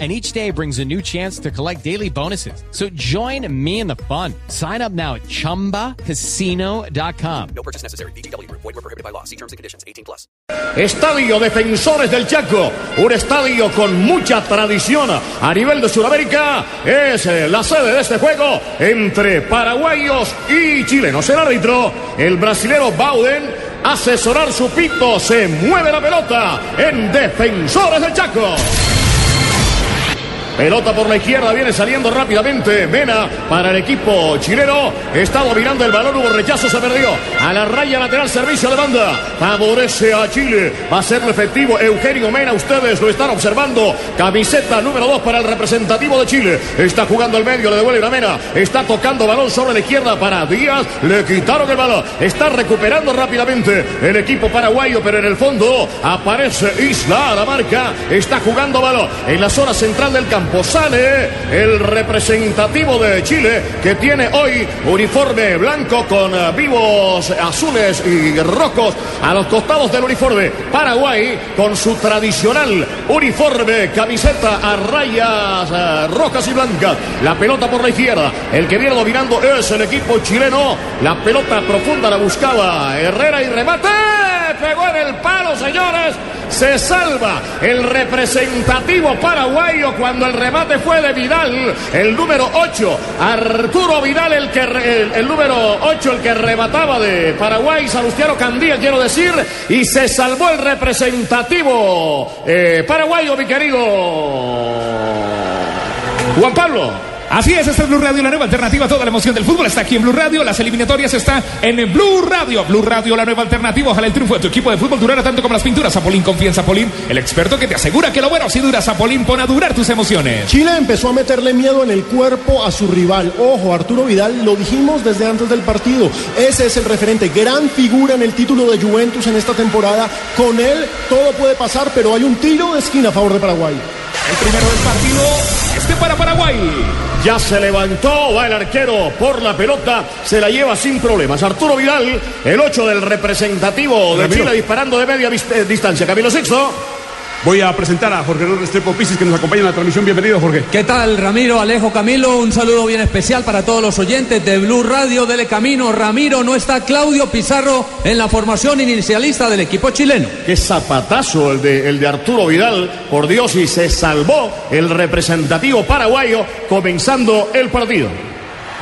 and each day brings a new chance to collect daily bonuses. So join me in the fun. Sign up now at ChumbaCasino.com. No purchase necessary. BGW. Void were prohibited by law. See terms and conditions. 18 plus. Estadio Defensores del Chaco, un estadio con mucha tradición a nivel de Sudamérica, es eh, la sede de este juego entre paraguayos y chilenos. El árbitro, el brasilero Bauden, asesorar su pito, se mueve la pelota en Defensores del Chaco. Pelota por la izquierda, viene saliendo rápidamente. Mena para el equipo chileno. Está dominando el balón, hubo rechazo, se perdió. A la raya lateral, servicio de banda. Favorece a Chile. Va a ser efectivo Eugenio Mena. Ustedes lo están observando. Camiseta número 2 para el representativo de Chile. Está jugando el medio, le devuelve la Mena. Está tocando balón sobre la izquierda para Díaz. Le quitaron el balón. Está recuperando rápidamente el equipo paraguayo, pero en el fondo aparece Isla a la marca. Está jugando balón en la zona central del campo. Sale el representativo de Chile que tiene hoy uniforme blanco con eh, vivos azules y rojos a los costados del uniforme. Paraguay con su tradicional uniforme, camiseta a rayas eh, rojas y blancas. La pelota por la izquierda. El que viene dominando es el equipo chileno. La pelota profunda la buscaba Herrera y remate. Pegó en el palo, señores. Se salva el representativo paraguayo cuando el remate fue de Vidal, el número 8. Arturo Vidal, el, que, el, número 8, el que remataba de Paraguay, Salustiano Candía, quiero decir, y se salvó el representativo eh, paraguayo, mi querido Juan Pablo. Así es, esta es Blue Radio, la nueva alternativa. Toda la emoción del fútbol está aquí en Blue Radio. Las eliminatorias están en Blue Radio. Blue Radio, la nueva alternativa. Ojalá el triunfo de tu equipo de fútbol durara tanto como las pinturas. Zapolín, confía en Zapolín, el experto que te asegura que lo bueno si dura. Zapolín, pone a durar tus emociones. Chile empezó a meterle miedo en el cuerpo a su rival. Ojo, Arturo Vidal, lo dijimos desde antes del partido. Ese es el referente, gran figura en el título de Juventus en esta temporada. Con él todo puede pasar, pero hay un tiro de esquina a favor de Paraguay. El primero del partido, este para Paraguay. Ya se levantó, va el arquero por la pelota, se la lleva sin problemas. Arturo Vidal, el 8 del representativo de Chile, disparando de media eh, distancia. Camilo Sexto. Voy a presentar a Jorge Luis Restrepo Pisis que nos acompaña en la transmisión. Bienvenido, Jorge. ¿Qué tal, Ramiro, Alejo, Camilo? Un saludo bien especial para todos los oyentes de Blue Radio. Dele camino, Ramiro. No está Claudio Pizarro en la formación inicialista del equipo chileno. Qué zapatazo el de, el de Arturo Vidal, por Dios, y se salvó el representativo paraguayo comenzando el partido.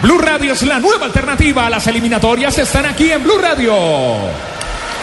Blue Radio es la nueva alternativa. Las eliminatorias están aquí en Blue Radio.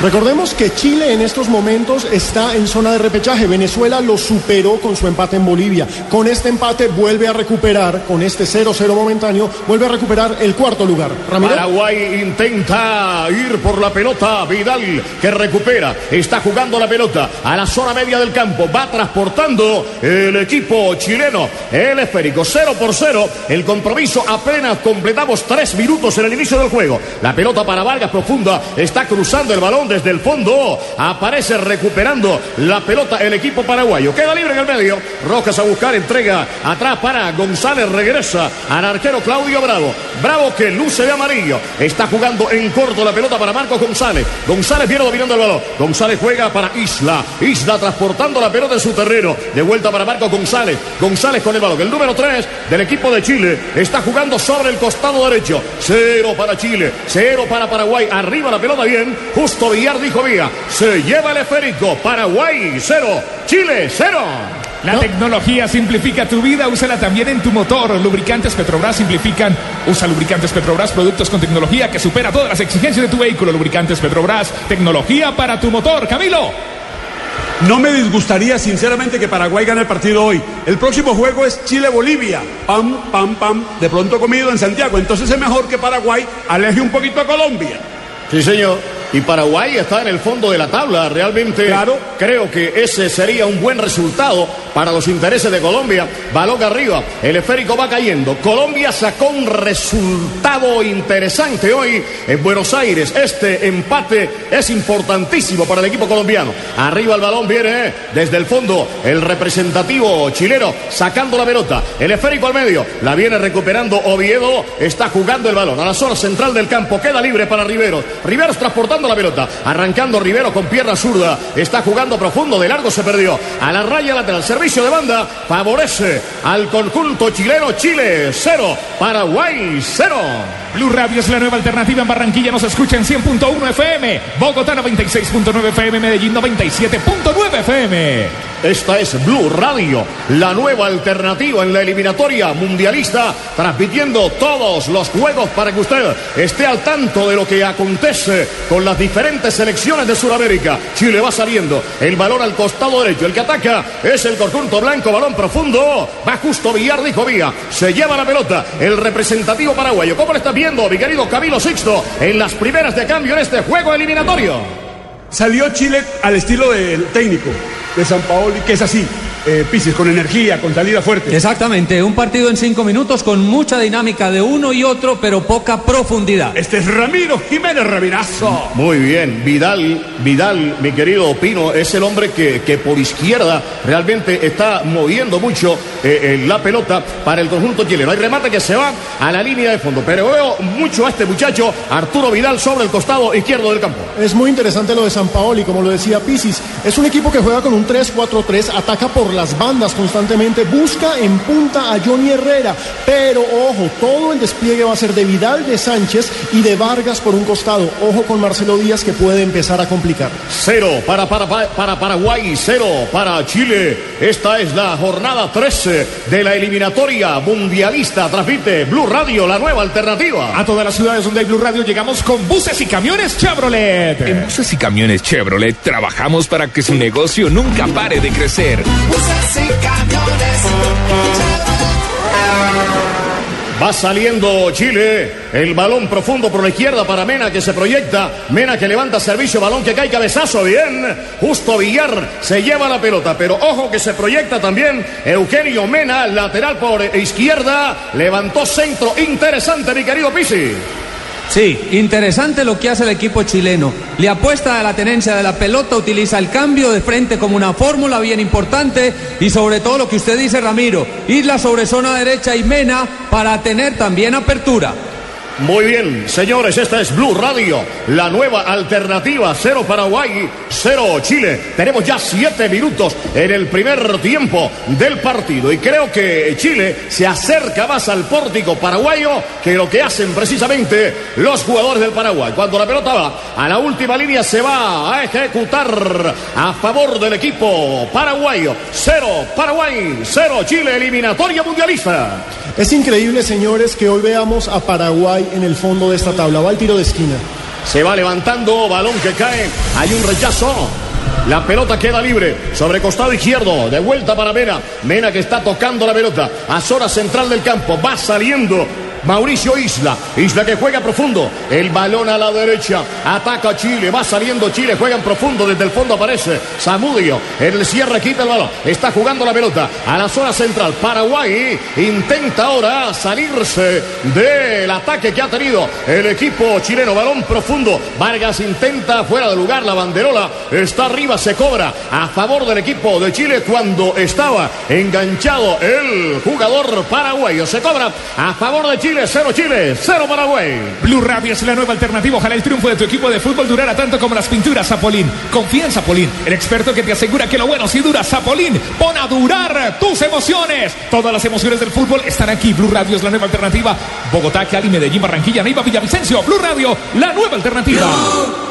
Recordemos que Chile en estos momentos está en zona de repechaje. Venezuela lo superó con su empate en Bolivia. Con este empate vuelve a recuperar, con este 0-0 momentáneo, vuelve a recuperar el cuarto lugar. ¿Ramiro? Paraguay intenta ir por la pelota. Vidal que recupera. Está jugando la pelota a la zona media del campo. Va transportando el equipo chileno. El esférico 0 por 0. El compromiso apenas completamos tres minutos en el inicio del juego. La pelota para Vargas profunda. Está cruzando el balón desde el fondo. Aparece recuperando la pelota el equipo paraguayo. Queda libre en el medio. Rojas a buscar, entrega atrás para González. Regresa al arquero Claudio Bravo. Bravo que luce de amarillo. Está jugando en corto la pelota para Marcos González. González viene dominando el balón. González juega para Isla. Isla transportando la pelota en su terreno. De vuelta para Marcos González. González con el balón. El número 3 del equipo de Chile está jugando sobre el costado derecho. Cero para Chile. Cero para Paraguay. Arriba la pelota bien. Justo Villar dijo Vía. Se lleva el esférico. Paraguay cero. Chile cero. La tecnología simplifica tu vida, úsala también en tu motor. Lubricantes Petrobras simplifican. Usa lubricantes Petrobras, productos con tecnología que supera todas las exigencias de tu vehículo. Lubricantes Petrobras, tecnología para tu motor. Camilo. No me disgustaría sinceramente que Paraguay gane el partido hoy. El próximo juego es Chile-Bolivia. Pam, pam, pam. De pronto comido en Santiago. Entonces es mejor que Paraguay aleje un poquito a Colombia. Sí, señor. Y Paraguay está en el fondo de la tabla. Realmente Claro. creo que ese sería un buen resultado para los intereses de Colombia. Balón arriba, el esférico va cayendo. Colombia sacó un resultado interesante hoy en Buenos Aires. Este empate es importantísimo para el equipo colombiano. Arriba el balón viene eh, desde el fondo el representativo chileno sacando la pelota. El esférico al medio, la viene recuperando Oviedo. Está jugando el balón a la zona central del campo. Queda libre para Rivero. Riveros transportando la pelota. Arrancando Rivero con pierna zurda. Está jugando profundo. De largo se perdió. A la raya lateral. Servicio de banda. Favorece al conjunto chileno. Chile 0. Paraguay 0. Blue Radio es la nueva alternativa en Barranquilla. Nos escucha en 100.1 FM. Bogotá 96.9 FM. Medellín 97.9 FM. Esta es Blue Radio, la nueva alternativa en la eliminatoria mundialista, transmitiendo todos los juegos para que usted esté al tanto de lo que acontece con las diferentes selecciones de Sudamérica. Chile va saliendo, el balón al costado derecho, el que ataca es el conjunto blanco, balón profundo, va justo Villar, dijo Vía, se lleva la pelota, el representativo paraguayo. ¿Cómo lo estás mi querido Camilo Sixto, en las primeras de cambio en este juego eliminatorio? Salió Chile al estilo del técnico de San Paoli, que es así, eh, Pisis, con energía, con salida fuerte. Exactamente, un partido en cinco minutos con mucha dinámica de uno y otro, pero poca profundidad. Este es Ramiro Jiménez Ramirazo. Muy bien, Vidal, Vidal, mi querido Pino, es el hombre que, que por izquierda realmente está moviendo mucho eh, eh, la pelota para el conjunto chileno. Hay remate que se va a la línea de fondo, pero veo mucho a este muchacho, Arturo Vidal, sobre el costado izquierdo del campo. Es muy interesante lo de San Paoli, como lo decía Pisis. Es un equipo que juega con un 3-4-3, ataca por las bandas constantemente, busca en punta a Johnny Herrera. Pero ojo, todo el despliegue va a ser de Vidal, de Sánchez y de Vargas por un costado. Ojo con Marcelo Díaz que puede empezar a complicar. Cero para, para, para, para Paraguay, cero para Chile. Esta es la jornada 13 de la eliminatoria mundialista. Transmite Blue Radio, la nueva alternativa. A todas las ciudades donde hay Blue Radio llegamos con buses y camiones Chevrolet. En buses y camiones Chevrolet trabajamos para que su negocio nunca pare de crecer. Va saliendo Chile. El balón profundo por la izquierda para Mena que se proyecta. Mena que levanta servicio. Balón que cae cabezazo. Bien. Justo Villar se lleva la pelota. Pero ojo que se proyecta también Eugenio Mena. Lateral por izquierda. Levantó centro. Interesante, mi querido Pisi. Sí, interesante lo que hace el equipo chileno. Le apuesta a la tenencia de la pelota, utiliza el cambio de frente como una fórmula bien importante y sobre todo lo que usted dice, Ramiro, isla sobre zona derecha y Mena para tener también apertura. Muy bien, señores, esta es Blue Radio, la nueva alternativa. Cero Paraguay, cero Chile. Tenemos ya siete minutos en el primer tiempo del partido y creo que Chile se acerca más al pórtico paraguayo que lo que hacen precisamente los jugadores del Paraguay. Cuando la pelota va a la última línea se va a ejecutar a favor del equipo paraguayo. Cero Paraguay, cero Chile, eliminatoria mundialista. Es increíble, señores, que hoy veamos a Paraguay en el fondo de esta tabla. Va el tiro de esquina. Se va levantando, balón que cae. Hay un rechazo. La pelota queda libre sobre costado izquierdo. De vuelta para Mena. Mena que está tocando la pelota. A zona central del campo. Va saliendo. Mauricio Isla. Isla que juega profundo. El balón a la derecha. Ataca Chile. Va saliendo Chile. Juega en profundo. Desde el fondo aparece Zamudio. En el cierre quita el balón. Está jugando la pelota a la zona central. Paraguay intenta ahora salirse del ataque que ha tenido el equipo chileno. Balón profundo. Vargas intenta fuera de lugar. La banderola está arriba. Se cobra a favor del equipo de Chile cuando estaba enganchado el jugador paraguayo. Se cobra a favor de Chile. Cero Chile. Cero Paraguay. Blue Radio es la nueva alternativa. Ojalá el triunfo de tu equipo de fútbol durara tanto como las pinturas Zapolín. Confía en Zapolín, el experto que te asegura que lo bueno sí dura. Zapolín, pon a durar tus emociones. Todas las emociones del fútbol están aquí. Blue Radio es la nueva alternativa. Bogotá, Cali, Medellín, Barranquilla, Neiva, Villavicencio. Blue Radio, la nueva alternativa.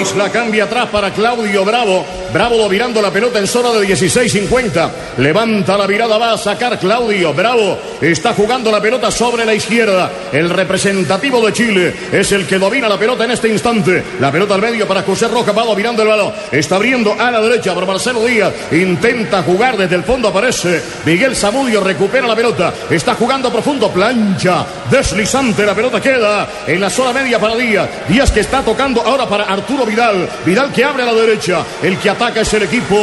Isla cambia atrás para Claudio Bravo. Bravo dominando la pelota en zona de 16-50. Levanta la mirada, va a sacar Claudio Bravo. Está jugando la pelota sobre la izquierda. El representativo de Chile es el que domina la pelota en este instante. La pelota al medio para José Rojas, va dominando el balón. Está abriendo a la derecha para Marcelo Díaz. Intenta jugar desde el fondo, aparece Miguel Zamudio, recupera la pelota. Está jugando profundo, plancha, deslizante. La pelota queda en la zona media para Díaz. Díaz que está Tocando ahora para Arturo Vidal. Vidal que abre a la derecha. El que ataca es el equipo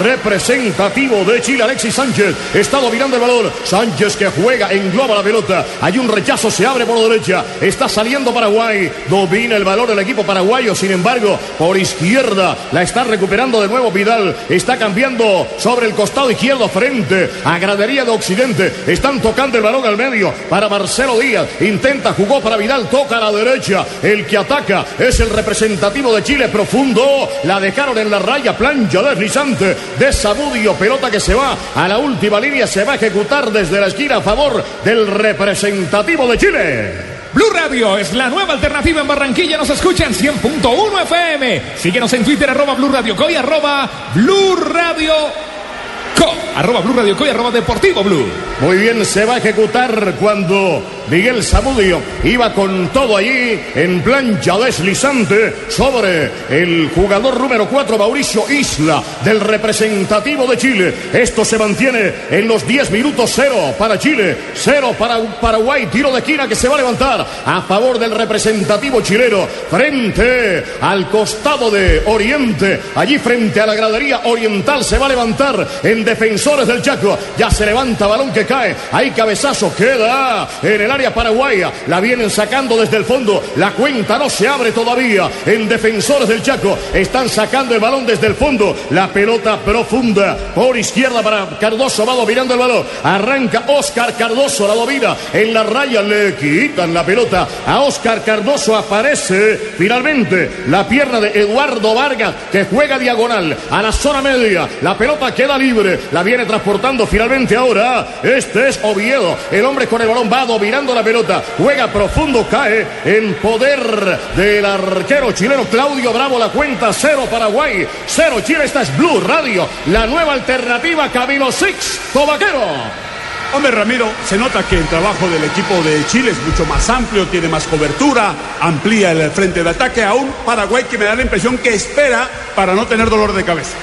representativo de Chile, Alexis Sánchez. Está dominando el balón. Sánchez que juega, engloba la pelota. Hay un rechazo, se abre por la derecha. Está saliendo Paraguay. Domina el balón el equipo paraguayo. Sin embargo, por izquierda la está recuperando de nuevo Vidal. Está cambiando sobre el costado izquierdo frente a Gradería de Occidente. Están tocando el balón al medio para Marcelo Díaz. Intenta, jugó para Vidal, toca a la derecha. El que ataca es el representativo de Chile profundo. La dejaron en la raya, plancha deslizante de Sabudio. Pelota que se va a la última línea. Se va a ejecutar desde la esquina a favor del representativo de Chile. Blue Radio es la nueva alternativa en Barranquilla. Nos escuchan 100.1 FM. Síguenos en Twitter, arroba Blue Radio Co y arroba Blue Radio Co. Arroba Blue Radio Co arroba Deportivo Blue. Muy bien, se va a ejecutar cuando Miguel Zamudio iba con todo allí en plancha deslizante sobre el jugador número 4, Mauricio Isla, del representativo de Chile. Esto se mantiene en los 10 minutos, cero para Chile, cero para Paraguay. Tiro de esquina que se va a levantar a favor del representativo chileno, frente al costado de Oriente, allí frente a la gradería oriental se va a levantar en defensores del Chaco. Ya se levanta balón que cae, ahí cabezazo queda en el área paraguaya. La vienen sacando desde el fondo. La cuenta no se abre todavía. En defensores del Chaco están sacando el balón desde el fondo. La pelota profunda por izquierda para Cardoso. Va dominando el balón. Arranca Oscar Cardoso. La domina en la raya. Le quitan la pelota a Oscar Cardoso. Aparece finalmente la pierna de Eduardo Vargas que juega diagonal a la zona media. La pelota queda libre. La viene transportando finalmente ahora. Este es Oviedo. El hombre con el balón va dominando la pelota. Juega profundo, cae en poder del arquero chileno Claudio Bravo. La cuenta cero Paraguay, cero Chile. Esta es Blue Radio, la nueva alternativa Camilo Six, Tobaquero. Hombre, Ramiro, se nota que el trabajo del equipo de Chile es mucho más amplio, tiene más cobertura, amplía el frente de ataque a un Paraguay que me da la impresión que espera para no tener dolor de cabeza.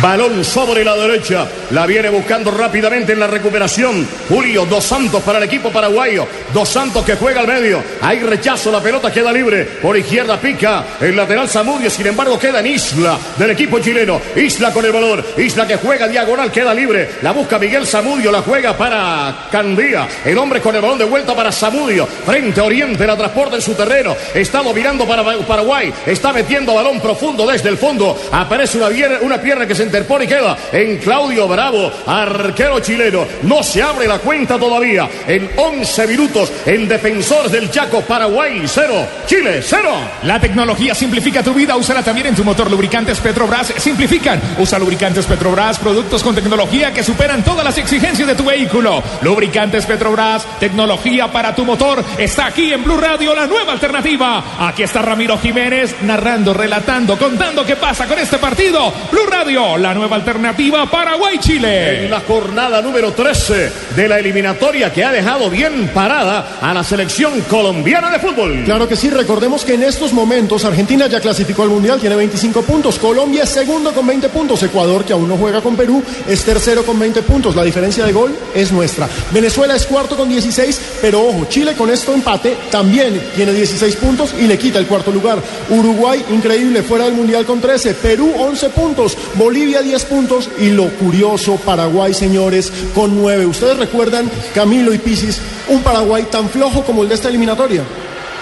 Balón sobre la derecha. La viene buscando rápidamente en la recuperación. Julio Dos Santos para el equipo paraguayo. Dos Santos que juega al medio. Hay rechazo. La pelota queda libre. Por izquierda pica. El lateral Zamudio. Sin embargo, queda en Isla del equipo chileno. Isla con el balón. Isla que juega diagonal. Queda libre. La busca Miguel Zamudio. La juega para Candía. El hombre con el balón de vuelta para Zamudio. Frente a Oriente. La transporta en su terreno. Está dominando para Paraguay. Está metiendo balón profundo desde el fondo. Aparece una, una pierna que se interpone y queda en Claudio Bravo, arquero chileno. No se abre la cuenta todavía. En 11 minutos en Defensores del Chaco, Paraguay 0, Chile 0. La tecnología simplifica tu vida. Úsala también en tu motor. Lubricantes Petrobras simplifican. Usa lubricantes Petrobras, productos con tecnología que superan todas las exigencias de tu vehículo. Lubricantes Petrobras, tecnología para tu motor. Está aquí en Blue Radio, la nueva alternativa. Aquí está Ramiro Jiménez narrando, relatando, contando qué pasa con este partido. Blue Radio, la nueva alternativa Paraguay-Chile. En la jornada número 13 de la eliminatoria que ha dejado bien parada a la selección colombiana de fútbol. Claro que sí, recordemos que en estos momentos Argentina ya clasificó al Mundial, tiene 25 puntos, Colombia es segundo con 20 puntos, Ecuador que aún no juega con Perú es tercero con 20 puntos, la diferencia de gol es nuestra. Venezuela es cuarto con 16, pero ojo, Chile con esto empate también tiene 16 puntos y le quita el cuarto lugar. Uruguay, increíble, fuera del Mundial con 13, Perú 11 puntos, Bolivia 10 puntos y lo curioso, Paraguay, señores, con 9. ¿Ustedes recuerdan, Camilo y Pisis, un Paraguay tan flojo como el de esta eliminatoria?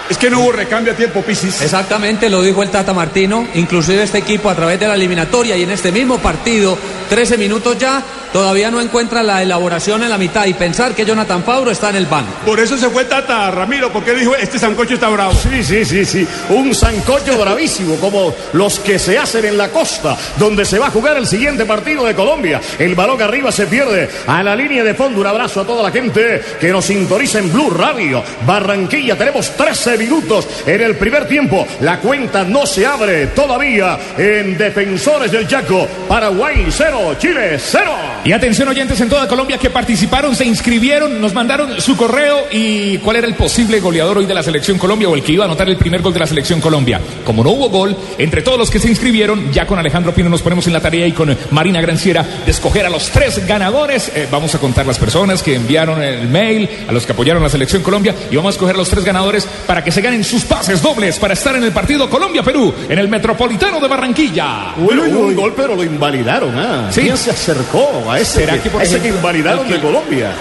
Es que no hubo recambio a tiempo, Pisis. Exactamente, lo dijo el Tata Martino. Inclusive este equipo a través de la eliminatoria y en este mismo partido, 13 minutos ya, todavía no encuentra la elaboración en la mitad y pensar que Jonathan Fabro está en el banco. Por eso se fue Tata Ramiro, porque dijo, este sancocho está bravo. Sí, sí, sí, sí. Un sancocho bravísimo, como los que se hacen en la costa, donde se va a jugar el siguiente partido de Colombia. El balón arriba se pierde a la línea de fondo. Un abrazo a toda la gente que nos sintoniza en Blue Radio. Barranquilla, tenemos 13 minutos en el primer tiempo. La cuenta no se abre todavía en Defensores del Chaco. Paraguay 0, Chile cero. Y atención oyentes en toda Colombia que participaron, se inscribieron, nos mandaron su correo y cuál era el posible goleador hoy de la selección Colombia o el que iba a anotar el primer gol de la selección Colombia. Como no hubo gol, entre todos los que se inscribieron, ya con Alejandro Pino nos ponemos en la tarea y con Marina Granciera de escoger a los tres ganadores. Eh, vamos a contar las personas que enviaron el mail, a los que apoyaron a la selección Colombia y vamos a escoger a los tres ganadores para que se ganen sus pases dobles para estar en el partido Colombia-Perú en el Metropolitano de Barranquilla. Bueno, hubo un gol, pero lo invalidaron. Ah. Sí. ¿Quién se acercó a ese, ¿Será que, que, por a ese que ejemplo, invalidaron de Colombia?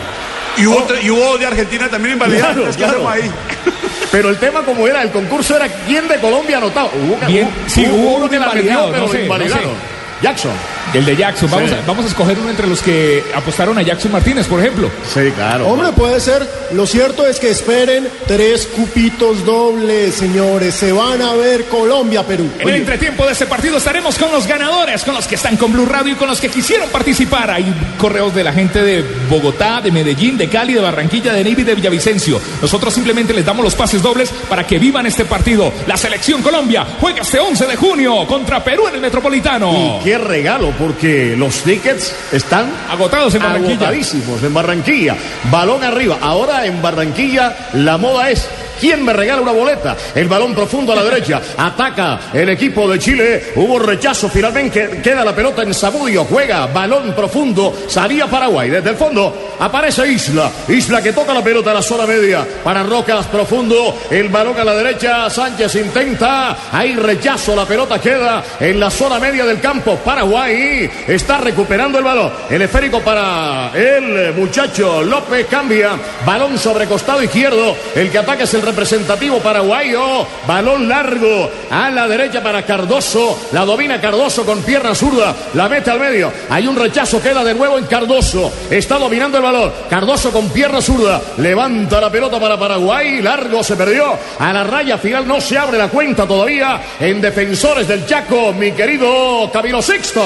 Y hubo, y hubo de Argentina también invalidado. Claro, Entonces, ¿qué claro. hacemos ahí? Pero el tema como era, el concurso era quién de Colombia anotaba. Hubo, Bien, hubo- sí, hubo uno que la pidió, pero no sé, no invalidaron. sé. Jackson. El de Jackson. Vamos, Sí. a, vamos a escoger uno entre los que apostaron a Jackson Martínez, por ejemplo. Sí, claro. Hombre, puede ser. Lo cierto es que esperen tres cupitos dobles, señores. Se van a ver Colombia-Perú. En el entretiempo de este partido estaremos con los ganadores, con los que están con Blue Radio y con los que quisieron participar. Hay correos de la gente de Bogotá, de Medellín, de Cali, de Barranquilla, de Neiva y de Villavicencio. Nosotros simplemente les damos los pases dobles para que vivan este partido. La selección Colombia juega este 11 de junio contra Perú en el Metropolitano. Y qué regalo, porque los tickets están Agotados en Barranquilla. agotadísimos en Barranquilla. Balón arriba. Ahora en Barranquilla la moda es. ¿Quién me regala una boleta? El balón profundo a la derecha. Ataca el equipo de Chile. Hubo rechazo. Finalmente queda la pelota en Zamudio. Juega balón profundo. Salía Paraguay. Desde el fondo aparece Isla. Isla que toca la pelota a la zona media. Para Rocas profundo. El balón a la derecha. Sánchez intenta. Hay rechazo. La pelota queda en la zona media del campo. Paraguay está recuperando el balón. El esférico para el muchacho López cambia. Balón sobre costado izquierdo. El que ataca es el representativo paraguayo. Balón largo a la derecha para Cardoso. La domina Cardoso con pierna zurda. La mete al medio. Hay un rechazo. Queda de nuevo en Cardoso. Está dominando el balón. Cardoso con pierna zurda. Levanta la pelota para Paraguay. Largo se perdió. A la raya final no se abre la cuenta todavía en defensores del Chaco. Mi querido Camilo Sixto.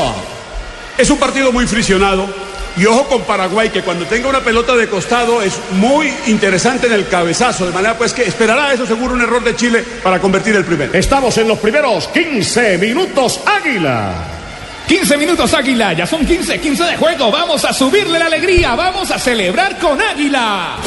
Es un partido muy friccionado. Y ojo con Paraguay, que cuando tenga una pelota de costado es muy interesante en el cabezazo. De manera pues que esperará eso seguro un error de Chile para convertir el primero. Estamos en los primeros 15 minutos Águila. 15 minutos Águila, ya son 15, 15 de juego. Vamos a subirle la alegría, vamos a celebrar con Águila.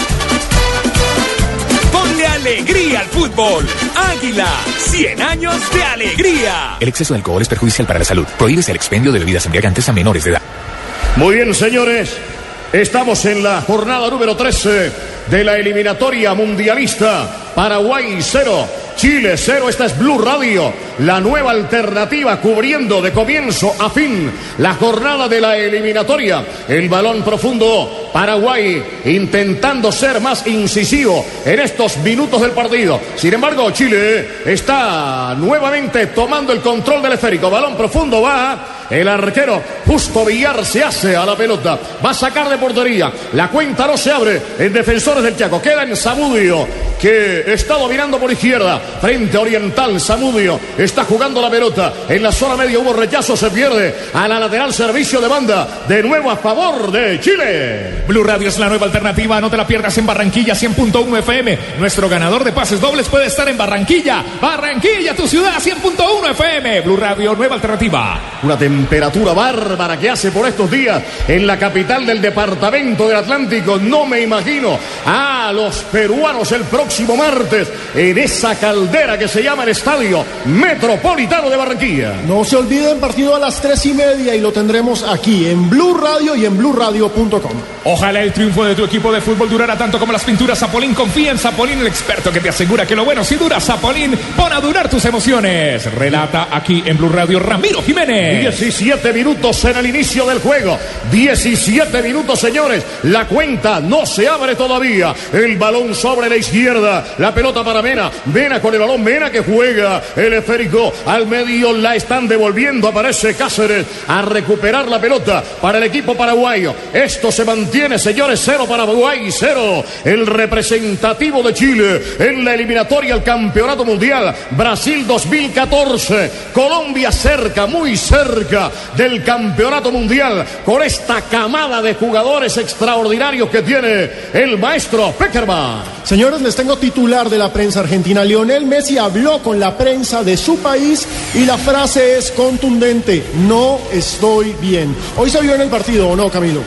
Ponle alegría al fútbol. Águila, 100 años de alegría. El exceso de alcohol es perjudicial para la salud. Prohíbes el expendio de bebidas embriagantes a menores de edad. Muy bien, señores. Estamos en la jornada número 13 de la eliminatoria mundialista. Paraguay 0, Chile 0. Esta es Blue Radio, la nueva alternativa cubriendo de comienzo a fin la jornada de la eliminatoria. El balón profundo, Paraguay intentando ser más incisivo en estos minutos del partido. Sin embargo, Chile está nuevamente tomando el control del esférico. Balón profundo va. El arquero Justo Villar se hace a la pelota. Va a sacar de portería. La cuenta no se abre en defensores del Chaco. Queda en Zamudio, que está dominando por izquierda. Frente a Oriental, Zamudio está jugando la pelota. En la zona media hubo rechazo, se pierde. A la lateral servicio de banda. De nuevo a favor de Chile. Blue Radio es la nueva alternativa, no te la pierdas en Barranquilla 100.1 FM. Nuestro ganador de pases dobles puede estar en Barranquilla. Barranquilla, tu ciudad 100.1 FM. Blue Radio, nueva alternativa. Una temperatura bárbara que hace por estos días en la capital del departamento del Atlántico. No me imagino a los peruanos el próximo martes en esa caldera que se llama el Estadio Metropolitano de Barranquilla. No se olviden, partido a las tres y media y lo tendremos aquí en Blue Radio y en BlueRadio.com. Ojalá el triunfo de tu equipo de fútbol durara tanto como las pinturas Zapolín. Confía en Zapolín, el experto que te asegura que lo bueno sí dura. Zapolín, pon a durar tus emociones. Relata aquí en Blue Radio Ramiro Jiménez. 17 minutos en el inicio del juego. 17 minutos, señores. La cuenta no se abre todavía. El balón sobre la izquierda. La pelota para Mena. Mena con el balón. Mena que juega. El esférico al medio. La están devolviendo. Aparece Cáceres a recuperar la pelota para el equipo paraguayo. Esto se mantiene, señores. Cero Paraguay, cero. El representativo de Chile en la eliminatoria al Campeonato Mundial. Brasil 2014. Colombia cerca, muy cerca del Campeonato Mundial con esta camada de jugadores extraordinarios que tiene el maestro Peckerman. Señores, les tengo titular de la prensa argentina. Lionel Messi habló con la prensa de su país y la frase es contundente, no estoy bien. Hoy se vio en el partido, ¿o no, Camilo?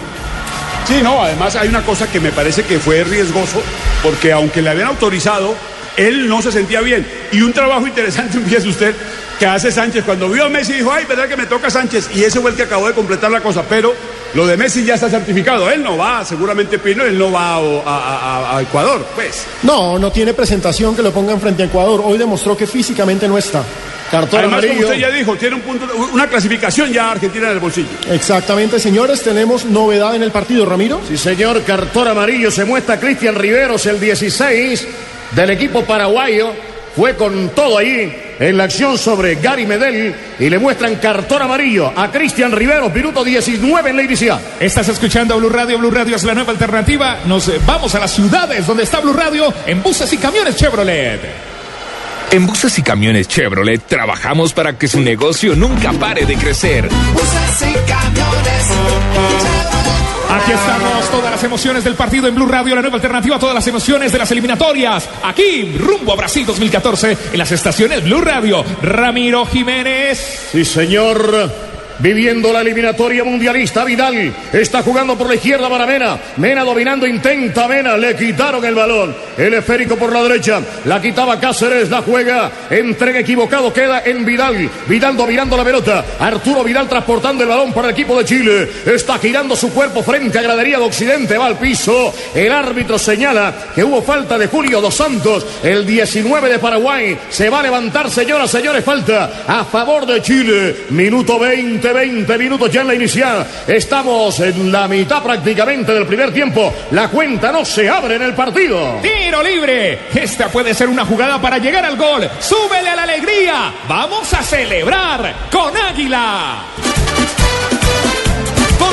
Sí, no, además hay una cosa que me parece que fue riesgoso, porque aunque le habían autorizado, él no se sentía bien. Y un trabajo interesante, fíjese usted, que hace Sánchez. Cuando vio a Messi dijo, ay, verdad que me toca Sánchez. Y ese fue el que acabó de completar la cosa. Pero lo de Messi ya está certificado. Él no va, seguramente Pino, él no va a, a- a- a Ecuador, pues. No, no tiene presentación que lo pongan frente a Ecuador. Hoy demostró que físicamente no está. Cartón Además, como amarillo. usted ya dijo, tiene un punto, una clasificación ya Argentina en el bolsillo. Exactamente, señores, tenemos novedad en el partido, Ramiro. Sí, señor, cartón amarillo. Se muestra Cristian Riveros, el 16 del equipo paraguayo. Fue con todo ahí en la acción sobre Gary Medel y le muestran cartón amarillo a Cristian Riveros, minuto 19 en la inicial. Estás escuchando Blue Radio, Blue Radio es la nueva alternativa. Nos eh, vamos a las ciudades donde está Blue Radio en buses y camiones Chevrolet. En buses y camiones Chevrolet trabajamos para que su negocio nunca pare de crecer. Aquí estamos, todas las emociones del partido en Blue Radio, la nueva alternativa, todas las emociones de las eliminatorias. Aquí, rumbo a Brasil 2014, en las estaciones Blue Radio. Ramiro Jiménez. Sí, señor. Viviendo la eliminatoria mundialista, Vidal está jugando por la izquierda para Mena. Mena dominando, intenta Mena, le quitaron el balón. El esférico por la derecha, la quitaba Cáceres, la juega. Entrega equivocado, queda en Vidal. Vidal dominando la pelota. Arturo Vidal transportando el balón para el equipo de Chile. Está girando su cuerpo frente a gradería de Occidente, va al piso. El árbitro señala que hubo falta de Julio Dos Santos, el 19 de Paraguay. Se va a levantar, señoras, señores, falta a favor de Chile. Minuto 20. 20 minutos ya en la inicial. Estamos en la mitad prácticamente del primer tiempo. La cuenta no se abre en el partido. Tiro libre. Esta puede ser una jugada para llegar al gol. Súbele a la alegría. Vamos a celebrar con Águila.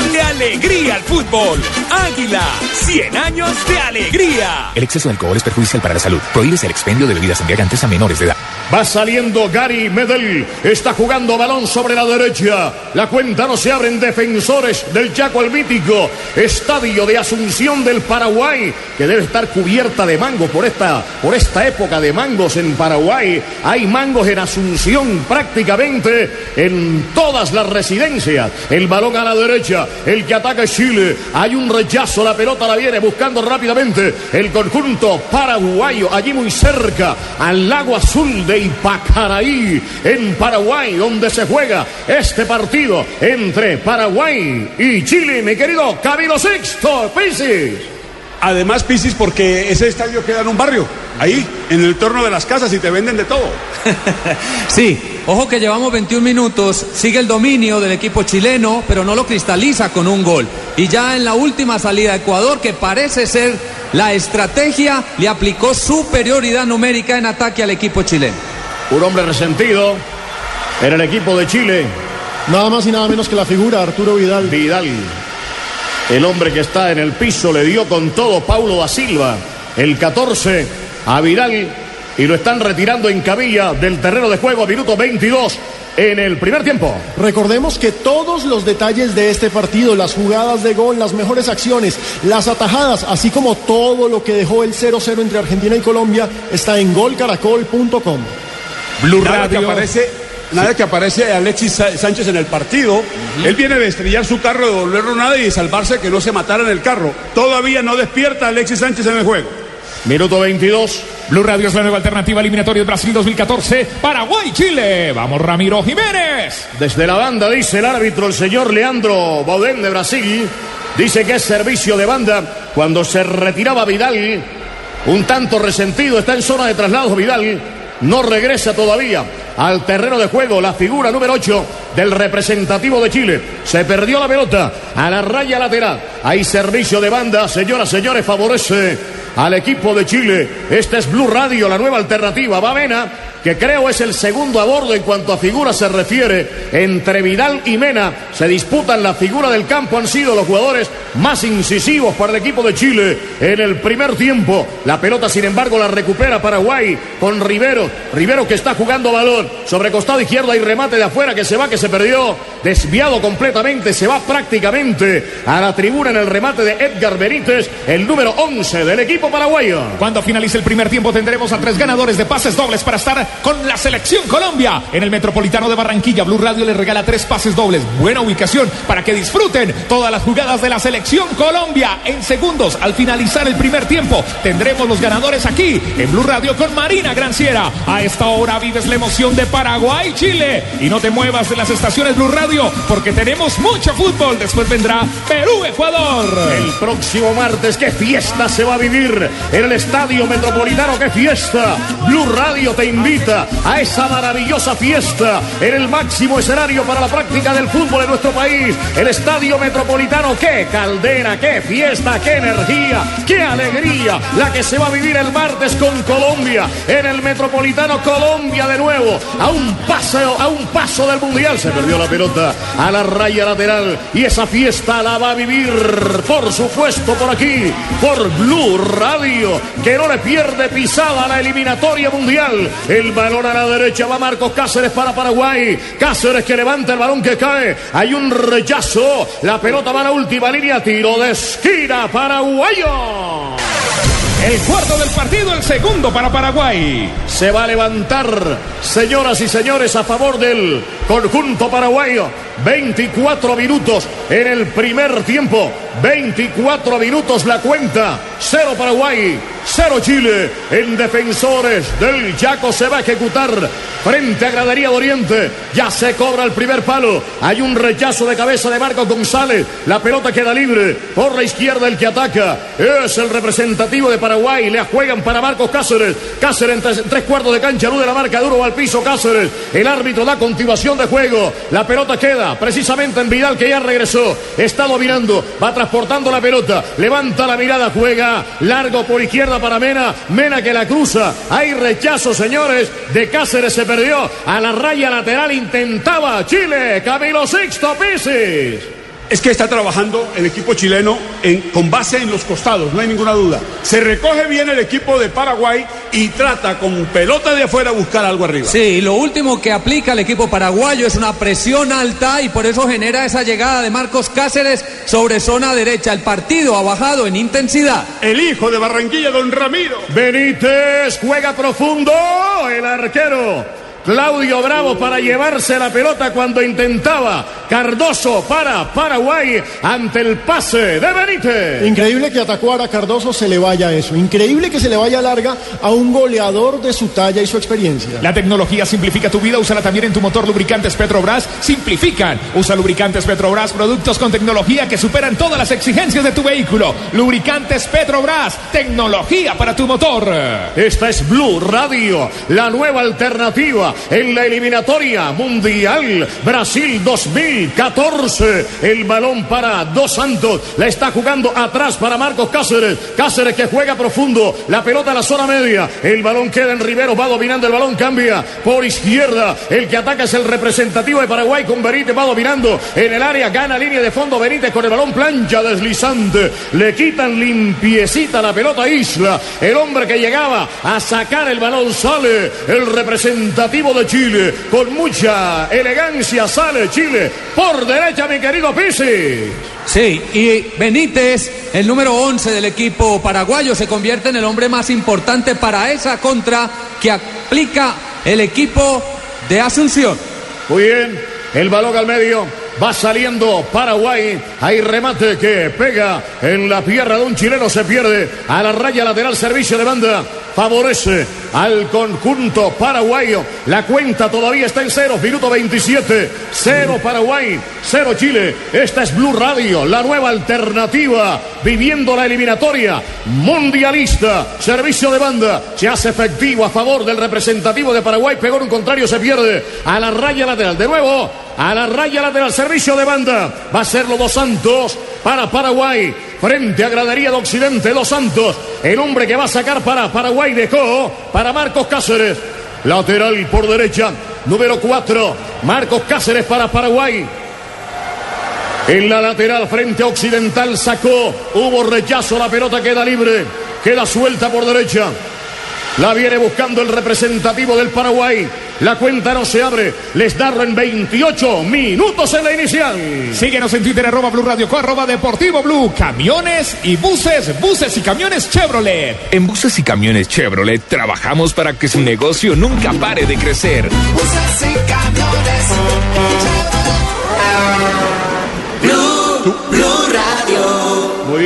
Ponle alegría al fútbol. Águila, 100 años de alegría. El exceso de alcohol es perjudicial para la salud. Prohíbes el expendio de bebidas embriagantes a menores de edad. Va saliendo Gary Medel. Está jugando balón sobre la derecha. La cuenta no se abre en defensores del Chaco el mítico. Estadio de Asunción del Paraguay. Que debe estar cubierta de mangos por esta, por esta época de mangos en Paraguay. Hay mangos en Asunción prácticamente en todas las residencias. El balón a la derecha. El que ataca Chile. Hay un rechazo. La pelota la viene buscando rápidamente. El conjunto paraguayo allí muy cerca al lago azul de Ipacaraí, en Paraguay, donde se juega este partido entre Paraguay y Chile, mi querido Camilo Sixto Pisis. Además, Pisis, porque ese estadio queda en un barrio, ahí, en el entorno de las casas y te venden de todo. Sí, ojo que llevamos 21 minutos, sigue el dominio del equipo chileno, pero no lo cristaliza con un gol. Y ya en la última salida Ecuador, que parece ser la estrategia, le aplicó superioridad numérica en ataque al equipo chileno. Un hombre resentido en el equipo de Chile, Nada más y nada menos que la figura Arturo Vidal. Vidal. El hombre que está en el piso le dio con todo Paulo da Silva, el 14 a Vidal y lo están retirando en cabilla del terreno de juego a minuto 22 en el primer tiempo. Recordemos que todos los detalles de este partido, las jugadas de gol, las mejores acciones, las atajadas, así como todo lo que dejó el 0-0 entre Argentina y Colombia, está en golcaracol.com. Blue Nada que Radio. aparece, nada que aparece Alexis Sánchez en el partido. Él viene de estrellar su carro, de volverlo nada y de salvarse que no se matara en el carro. Todavía no despierta Alexis Sánchez en el juego. Minuto 22. Blue Radio es la nueva alternativa eliminatoria de Brasil 2014. Paraguay, Chile. Vamos, Ramiro Jiménez. Desde la banda dice el árbitro, el señor Leandro Baudén de Brasil, dice que es servicio de banda cuando se retiraba Vidal, un tanto resentido, está en zona de traslados Vidal, no regresa todavía al terreno de juego, la figura número 8 del representativo de Chile. Se perdió la pelota a la raya lateral. Hay servicio de banda, señoras, señores, favorece al equipo de Chile. Este es Blue Radio, la nueva alternativa. Va Mena, que creo es el segundo a bordo en cuanto a figura se refiere. Entre Vidal y Mena se disputan la figura del campo. Han sido los jugadores más incisivos para el equipo de Chile en el primer tiempo. La pelota, sin embargo, la recupera Paraguay con Rivero. Rivero que está jugando balón sobre costado izquierdo. Hay remate de afuera que se va, que se perdió. Desviado completamente, se va prácticamente a la tribuna en el remate de Edgar Benítez, el número 11 del equipo paraguayo. Cuando finalice el primer tiempo tendremos a tres ganadores de pases dobles para estar con la selección Colombia. En el Metropolitano de Barranquilla, Blue Radio le regala tres pases dobles. Buena ubicación para que disfruten todas las jugadas de la selección Colombia. En segundos, al finalizar el primer tiempo, tendremos los ganadores aquí en Blue Radio con Marina Granciera. A esta hora vives la emoción de Paraguay, Chile. Y no te muevas de las estaciones Blue Radio porque tenemos mucho fútbol. Después vendrá Perú, Ecuador. El próximo martes, qué fiesta se va a vivir en el Estadio Metropolitano, qué fiesta. Blue Radio te invita a esa maravillosa fiesta en el máximo escenario para la práctica del fútbol en nuestro país. El Estadio Metropolitano, qué caldera, qué fiesta, qué energía, qué alegría la que se va a vivir el martes con Colombia en el Metropolitano Colombia de nuevo a un paso a un paso del mundial. Se perdió la pelota a la raya lateral y esa fiesta la va a vivir por supuesto por aquí por Blue Radio que no le pierde pisada a la eliminatoria mundial balón a la derecha va Marcos Cáceres para Paraguay. Cáceres que levanta el balón que cae. Hay un rechazo. La pelota va a la última línea. Tiro de esquina paraguayo el cuarto del partido, el segundo para Paraguay. Se va a levantar, señoras y señores, a favor del conjunto paraguayo. 24 minutos en el primer tiempo. 24 minutos la cuenta. Cero Paraguay, cero Chile. En defensores del Yaco se va a ejecutar frente a Gradería de Oriente. Ya se cobra el primer palo. Hay un rechazo de cabeza de Marcos González. La pelota queda libre. Por la izquierda el que ataca es el representativo de Paraguay. Le juegan para Marcos Cáceres. Cáceres en tres, tres cuartos de cancha. Luz de la marca duro al piso Cáceres. El árbitro da continuación de juego. La pelota queda precisamente en Vidal que ya regresó. Está dominando. Va transportando la pelota. Levanta la mirada. Juega largo por izquierda para Mena. Mena que la cruza. Hay rechazo, señores. De Cáceres se perdió. A la raya lateral intentaba Chile. Camilo Sixto Pisis. Es que está trabajando el equipo chileno en, con base en los costados, no hay ninguna duda. Se recoge bien el equipo de Paraguay y trata con pelota de afuera buscar algo arriba. Sí, lo último que aplica el equipo paraguayo es una presión alta y por eso genera esa llegada de Marcos Cáceres sobre zona derecha. El partido ha bajado en intensidad. El hijo de Barranquilla, don Ramiro. Benítez juega profundo. El arquero. Claudio Bravo para llevarse la pelota cuando intentaba Cardoso para Paraguay ante el pase de Benítez. Increíble que atacó a Cardoso se le vaya eso. Increíble que se le vaya larga a un goleador de su talla y su experiencia. La tecnología simplifica tu vida, úsala también en tu motor lubricantes Petrobras. Simplifican. Usa lubricantes Petrobras, productos con tecnología que superan todas las exigencias de tu vehículo. Lubricantes Petrobras, tecnología para tu motor. Esta es Blue Radio, la nueva alternativa en la eliminatoria mundial Brasil 2014. El balón para Dos Santos. La está jugando atrás para Marcos Cáceres. Cáceres que juega profundo. La pelota a la zona media. El balón queda en Rivero. Va dominando el balón. Cambia por izquierda. El que ataca es el representativo de Paraguay con Benítez. Va dominando en el área. Gana línea de fondo Benítez con el balón plancha deslizante. Le quitan limpiecita la pelota Isla. El hombre que llegaba a sacar el balón sale. El representativo de Chile. Con mucha elegancia sale Chile. Por derecha, mi querido Pisi. Sí, y Benítez, el número 11 del equipo paraguayo, se convierte en el hombre más importante para esa contra que aplica el equipo de Asunción. Muy bien, el balón al medio. Va saliendo Paraguay. Hay remate que pega en la pierna de un chileno. Se pierde a la raya lateral. Servicio de banda. Favorece al conjunto paraguayo. La cuenta todavía está en cero. Minuto 27. Cero Paraguay. Cero Chile. Esta es Blue Radio. La nueva alternativa. Viviendo la eliminatoria mundialista. Servicio de banda. Se hace efectivo a favor del representativo de Paraguay. Pegó en un contrario. Se pierde a la raya lateral. De nuevo a la raya lateral. Servicio de banda. Va a ser los dos Santos para Paraguay. Frente a Gradería de Occidente, Dos Santos. El hombre que va a sacar para Paraguay dejó para Marcos Cáceres. Lateral por derecha. Número 4. Marcos Cáceres para Paraguay. En la lateral frente a Occidental sacó. Hubo rechazo. La pelota queda libre. Queda suelta por derecha. La viene buscando el representativo del Paraguay. La cuenta no se abre. Les darlo en 28 minutos en la inicial. Síguenos en Twitter, arroba Blue Radio, Co, arroba Deportivo Blue. Camiones y buses, buses y camiones Chevrolet. En buses y camiones Chevrolet trabajamos para que su negocio nunca pare de crecer. Buses y camiones Blue,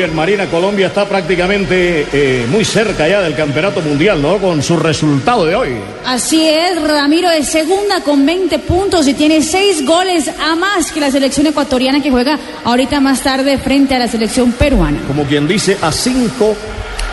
bien, Marina, Colombia está prácticamente eh, muy cerca ya del campeonato mundial, ¿no? Con su resultado de hoy. Así es, Ramiro es segunda con 20 puntos y tiene 6 goles a más que la selección ecuatoriana que juega ahorita más tarde frente a la selección peruana. Como quien dice, a cinco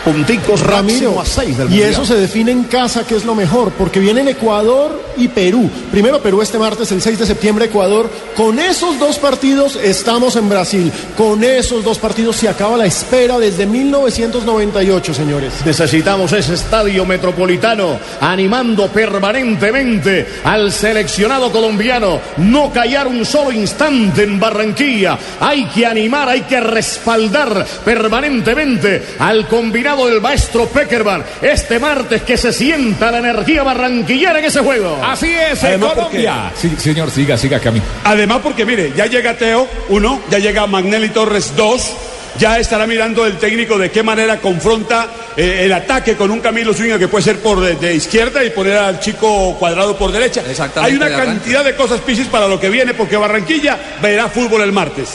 punticos Ramiro, a seis del y mundial. eso se define en casa, que es lo mejor, porque vienen Ecuador y Perú. Primero Perú este martes, el 6 de septiembre, Ecuador. Con esos dos partidos estamos en Brasil. Con esos dos partidos se acaba la espera desde 1998, señores. Necesitamos ese estadio metropolitano animando permanentemente al seleccionado colombiano. No callar un solo instante en Barranquilla. Hay que animar, hay que respaldar permanentemente al combinado del maestro Peckerman. Este martes que se sienta la energía barranquillera en ese juego. Así es, Además, Colombia. Sí, señor, siga, siga, Camilo. Además, porque mire, ya llega Teo, uno, ya llega Magnelli Torres, dos. Ya estará mirando el técnico de qué manera confronta eh, el ataque con un Camilo Zúñiga que puede ser por de, de izquierda y poner al chico cuadrado por derecha. Exactamente, Hay una de cantidad de cosas, Pisis, para lo que viene, porque Barranquilla verá fútbol el martes.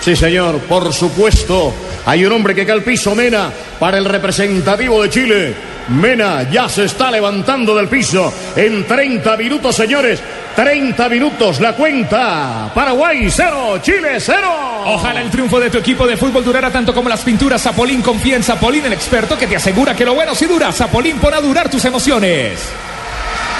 Sí, señor, por supuesto. Hay un hombre que cae al piso, Mena, para el representativo de Chile. Mena ya se está levantando del piso en 30 minutos, señores. 30 minutos, la cuenta. Paraguay 0, Chile 0. Ojalá el triunfo de tu equipo de fútbol durara tanto como las pinturas. Zapolín confía en Zapolín, el experto que te asegura que lo bueno sí dura. Zapolín a durar tus emociones.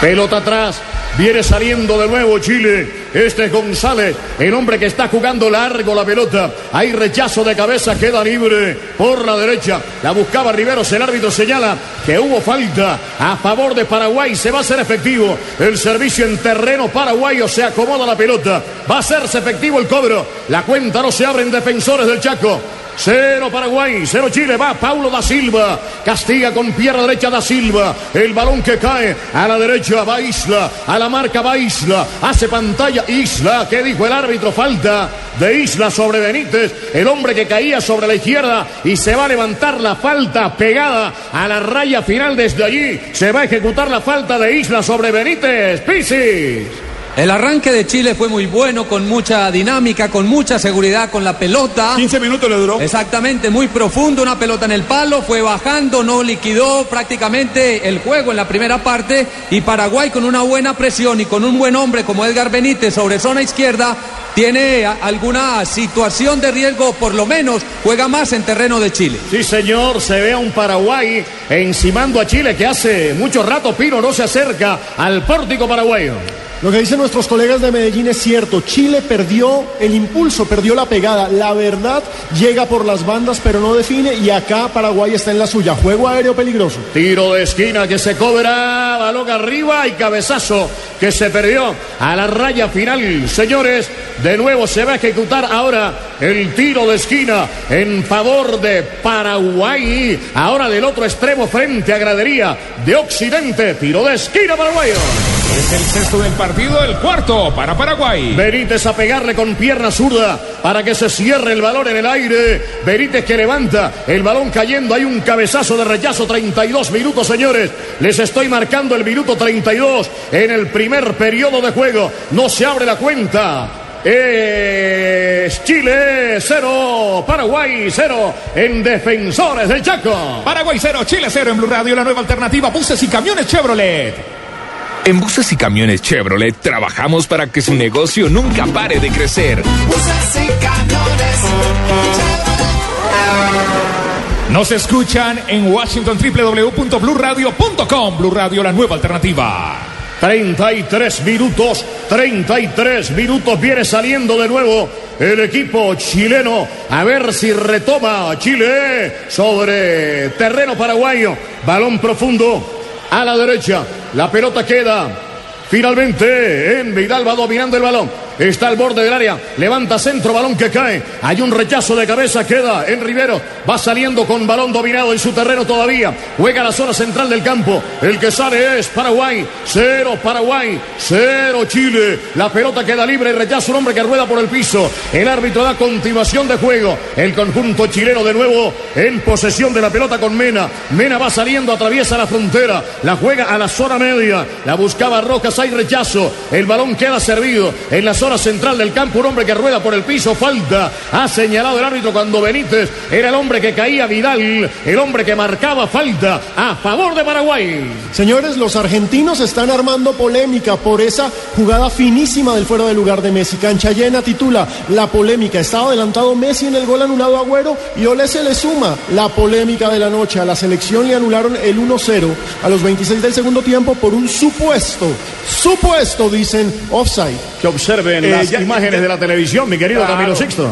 Pelota atrás. Viene saliendo de nuevo Chile. Este es González, el hombre que está jugando largo la pelota. Hay rechazo de cabeza, queda libre por la derecha. La buscaba Riveros, el árbitro señala que hubo falta a favor de Paraguay. Se va a hacer efectivo el servicio en terreno paraguayo. Se acomoda la pelota. Va a hacerse efectivo el cobro. La cuenta no se abre en defensores del Chaco. Cero Paraguay, cero Chile, va Paulo da Silva, castiga con pierna derecha da Silva, el balón que cae a la derecha va Isla, a la marca va Isla, hace pantalla Isla, ¿qué dijo el árbitro? Falta de Isla sobre Benítez, el hombre que caía sobre la izquierda y se va a levantar la falta pegada a la raya final. Desde allí, se va a ejecutar la falta de Isla sobre Benítez, Pisis. El arranque de Chile fue muy bueno, con mucha dinámica, con mucha seguridad con la pelota. 15 minutos le duró. Exactamente, muy profundo, una pelota en el palo, fue bajando, no liquidó prácticamente el juego en la primera parte y Paraguay con una buena presión y con un buen hombre como Edgar Benítez sobre zona izquierda tiene alguna situación de riesgo, por lo menos juega más en terreno de Chile. Sí, señor, se ve a un Paraguay encimando a Chile que hace mucho rato Pino no se acerca al pórtico paraguayo. Lo que dicen nuestros colegas de Medellín es cierto. Chile perdió el impulso, perdió la pegada. La verdad llega por las bandas, pero no define. Y acá Paraguay está en la suya. Juego aéreo peligroso. Tiro de esquina que se cobra, balón arriba y cabezazo que se perdió a la raya final. Señores, de nuevo se va a ejecutar ahora el tiro de esquina en favor de Paraguay. Ahora del otro extremo frente a gradería de Occidente. Tiro de esquina paraguayo. Es el sexto del partido, el cuarto para Paraguay. Benítez a pegarle con pierna zurda para que se cierre el balón en el aire. Benítez que levanta el balón cayendo. Hay un cabezazo de rechazo. 32 minutos, señores. Les estoy marcando el minuto 32 en el primer periodo de juego. No se abre la cuenta. Es Chile 0, Paraguay 0 en Defensores del Chaco. Paraguay 0, Chile 0 en Blue Radio, la nueva alternativa, buses y camiones Chevrolet. En buses y camiones Chevrolet trabajamos para que su negocio nunca pare de crecer. Buses y camiones Nos escuchan en Washington www.bluradio.com. Blue Radio, la nueva alternativa. 33 minutos, 33 minutos viene saliendo de nuevo el equipo chileno. A ver si retoma Chile sobre terreno paraguayo. Balón profundo a la derecha. La pelota queda finalmente en Vidal va dominando el balón. Está al borde del área. Levanta centro, balón que cae. Hay un rechazo de cabeza, queda en Rivero. Va saliendo con balón dominado en su terreno todavía. Juega la zona central del campo. El que sale es Paraguay. Cero Paraguay. Cero Chile. La pelota queda libre y rechaza un hombre que rueda por el piso. El árbitro da continuación de juego. El conjunto chileno de nuevo en posesión de la pelota con Mena. Mena va saliendo, atraviesa la frontera. La juega a la zona media. La buscaba Rojas. Hay rechazo. El balón queda servido en la zona central del campo. Un hombre que rueda por el piso. Falta. Ha señalado el árbitro cuando Benítez era el hombre que caía Vidal. El hombre que marcaba falta a favor de Paraguay. Señores, los argentinos están armando polémica por esa jugada finísima del fuera de lugar de Messi. Cancha llena titula la polémica. Estaba adelantado Messi en el gol anulado a Agüero y Ole se le suma la polémica de la noche. A la selección le anularon el 1-0 a los 26 del segundo tiempo por un supuesto, supuesto, dicen, offside. Que observen Eh, las ya- imágenes ya- de la televisión, mi querido Claro. Camilo Sixto.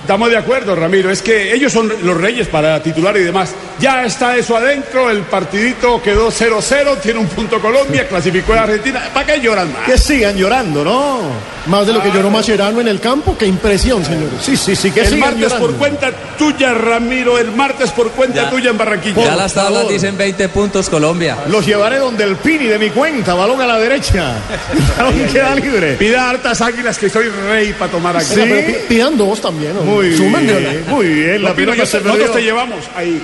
Estamos de acuerdo, Ramiro. Es que ellos son los reyes para titular y demás. Ya está eso adentro. El partidito quedó 0-0. Tiene un punto Colombia. Clasificó a Argentina. ¿Para qué lloran más? Que sigan llorando, ¿no? Más de lo que lloró Mascherano en el campo. Qué impresión, señores. Sí, sí, sí, que el sigan martes llorando. por cuenta tuya, Ramiro. El martes por cuenta Ya. tuya en Barranquilla. Ya las tablas dicen 20 puntos Colombia. Los llevaré donde el Pini de mi cuenta, balón a la derecha. balón queda libre. Pida hartas águilas que soy rey para tomar aquí. Oiga, pero pi- pidan dos también. ¿no? Muy Sumen de bien, muy bien. La No, Pino, pelota yo se te- nosotros perdió. te llevamos ahí.